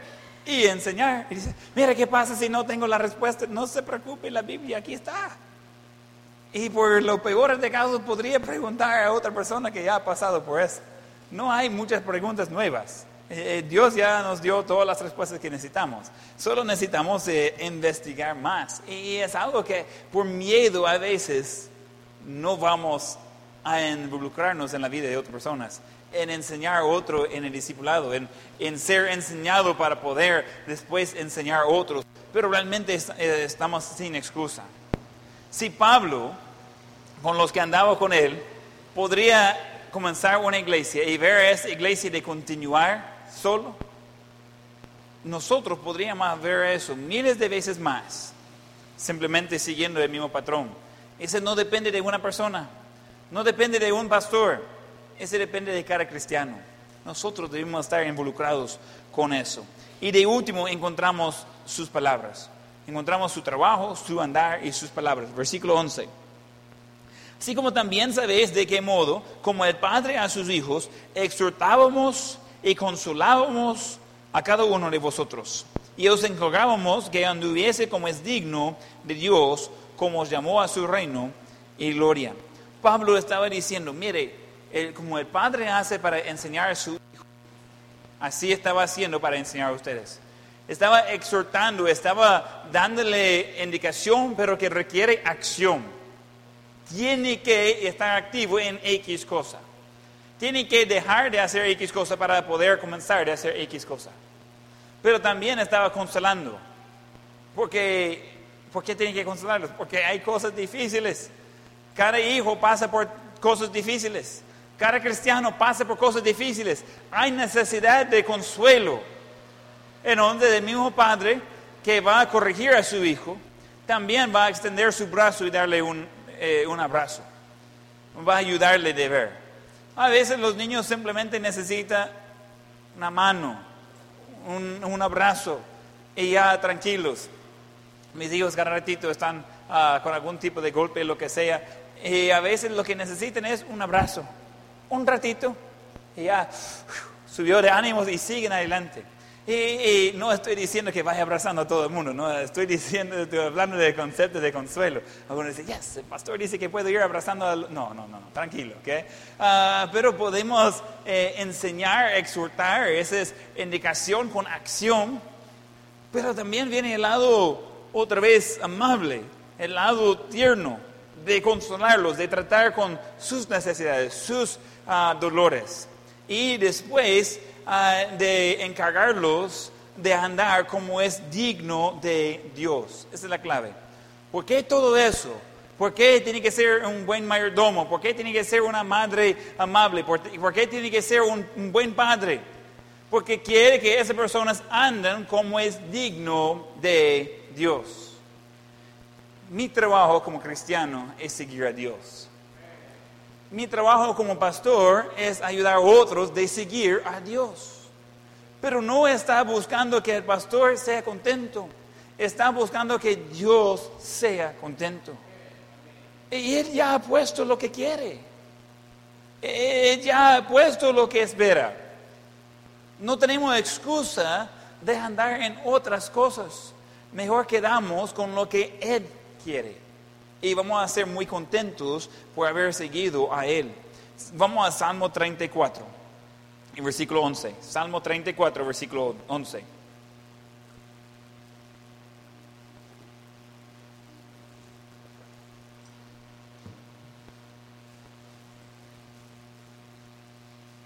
y enseñar. Y dice, mira, ¿qué pasa si no tengo la respuesta? No se preocupe, la Biblia aquí está. Y por lo peor de casos podría preguntar a otra persona que ya ha pasado por eso. No hay muchas preguntas nuevas. Eh, Dios ya nos dio todas las respuestas que necesitamos. Solo necesitamos eh, investigar más. Y es algo que por miedo a veces no vamos a involucrarnos en la vida de otras personas, en enseñar a otro en el discipulado, en, en ser enseñado para poder después enseñar a otros. Pero realmente eh, estamos sin excusa. Si Pablo, con los que andaba con él, podría comenzar una iglesia y ver a esa iglesia de continuar solo, nosotros podríamos ver eso miles de veces más, simplemente siguiendo el mismo patrón. Ese no depende de una persona, no depende de un pastor, ese depende de cada cristiano. Nosotros debemos estar involucrados con eso. Y de último encontramos sus palabras. Encontramos su trabajo, su andar y sus palabras. Versículo 11. Así como también sabéis de qué modo, como el Padre a sus hijos, exhortábamos y consolábamos a cada uno de vosotros. Y os encargábamos que anduviese como es digno de Dios, como os llamó a su reino y gloria. Pablo estaba diciendo, mire, como el Padre hace para enseñar a su hijo, así estaba haciendo para enseñar a ustedes. Estaba exhortando, estaba dándole indicación, pero que requiere acción. Tiene que estar activo en X cosa. Tiene que dejar de hacer X cosa para poder comenzar a hacer X cosa. Pero también estaba consolando. Porque, ¿Por qué tiene que consolarlos? Porque hay cosas difíciles. Cada hijo pasa por cosas difíciles. Cada cristiano pasa por cosas difíciles. Hay necesidad de consuelo. En donde el mismo padre que va a corregir a su hijo, también va a extender su brazo y darle un, eh, un abrazo. Va a ayudarle de ver. A veces los niños simplemente necesitan una mano, un, un abrazo y ya tranquilos. Mis hijos cada ratito están ah, con algún tipo de golpe, lo que sea, y a veces lo que necesitan es un abrazo, un ratito, y ya subió de ánimos y siguen adelante. Y, no estoy diciendo que vaya abrazando a todo el mundo, no estoy diciendo, estoy hablando de concepto de consuelo. Algunos dicen, yes, el pastor dice que puedo ir abrazando a... No, no, no, tranquilo, ¿ok? Ah, pero podemos eh, enseñar, exhortar, esa es indicación con acción, pero también viene el lado otra vez amable, el lado tierno de consolarlos, de tratar con sus necesidades, sus dolores. Y después Ah, de encargarlos de andar como es digno de Dios. Esa es la clave. ¿Por qué todo eso? ¿Por qué tiene que ser un buen mayordomo? ¿Por qué tiene que ser una madre amable? ¿Por, qué tiene que ser un, un, buen padre? Porque quiere que esas personas anden como es digno de Dios. Mi trabajo como cristiano es seguir a Dios mi trabajo como pastor es ayudar a otros de seguir a Dios. Pero no está buscando que el pastor sea contento, está buscando que Dios sea contento. Y Él ya ha puesto lo que quiere. Él ya ha puesto lo que espera. No tenemos excusa de andar en otras cosas. Mejor quedamos con lo que Él quiere y vamos a ser muy contentos por haber seguido a Él. Vamos a Salmo 34, versículo 11. Salmo 34, versículo 11.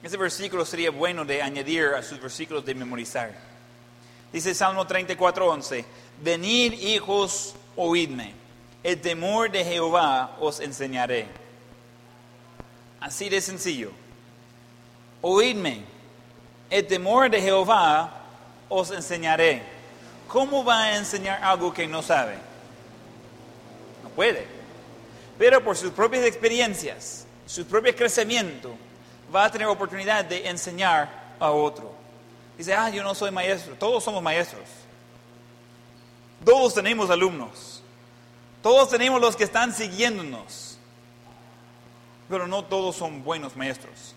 Ese versículo sería bueno de añadir a sus versículos de memorizar. Dice Salmo 34, 11, venid hijos, oídme el temor de Jehová os enseñaré. Así de sencillo. Oídme, el temor de Jehová os enseñaré. ¿Cómo va a enseñar algo que no sabe? No puede. Pero por sus propias experiencias, su propio crecimiento, va a tener oportunidad de enseñar a otro. Dice, ah, yo no soy maestro. Todos somos maestros. Todos tenemos alumnos. Todos tenemos los que están siguiéndonos, pero no todos son buenos maestros.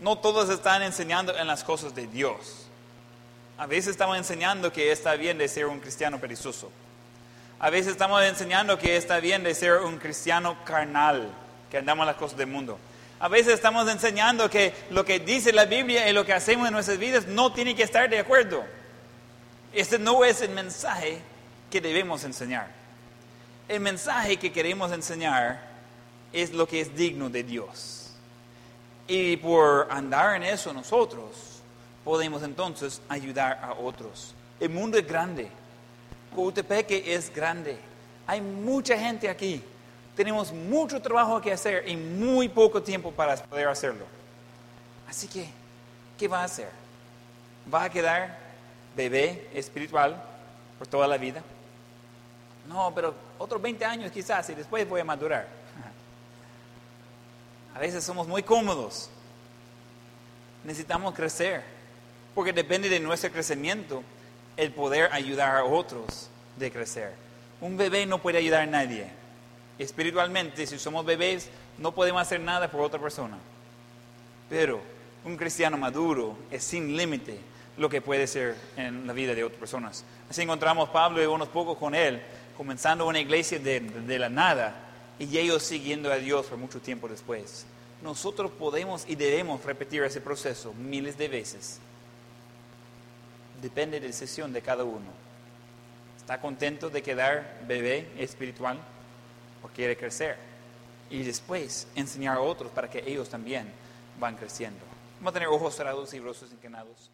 No todos están enseñando en las cosas de Dios. A veces estamos enseñando que está bien de ser un cristiano perezoso. A veces estamos enseñando que está bien de ser un cristiano carnal, que andamos en las cosas del mundo. A veces estamos enseñando que lo que dice la Biblia y lo que hacemos en nuestras vidas no tiene que estar de acuerdo. Este no es el mensaje que debemos enseñar. El mensaje que queremos enseñar es lo que es digno de Dios. Y por andar en eso nosotros podemos entonces ayudar a otros. El mundo es grande. Coatepeque es grande. Hay mucha gente aquí. Tenemos mucho trabajo que hacer y muy poco tiempo para poder hacerlo. Así que, ¿qué va a hacer? ¿Va a quedar bebé espiritual por toda la vida? No, pero otros 20 años quizás y después voy a madurar. A veces somos muy cómodos. Necesitamos crecer, porque depende de nuestro crecimiento el poder ayudar a otros de crecer. Un bebé no puede ayudar a nadie. Espiritualmente, si somos bebés, no podemos hacer nada por otra persona. Pero un cristiano maduro es sin límite lo que puede ser en la vida de otras personas. Así encontramos Pablo y unos pocos con él, comenzando una iglesia de, de la nada y ellos siguiendo a Dios por mucho tiempo después. Nosotros podemos y debemos repetir ese proceso miles de veces. Depende de la decisión de cada uno. ¿Está contento de quedar bebé espiritual o quiere crecer? Y después enseñar a otros para que ellos también van creciendo. Vamos a tener ojos cerrados y rostros inclinados.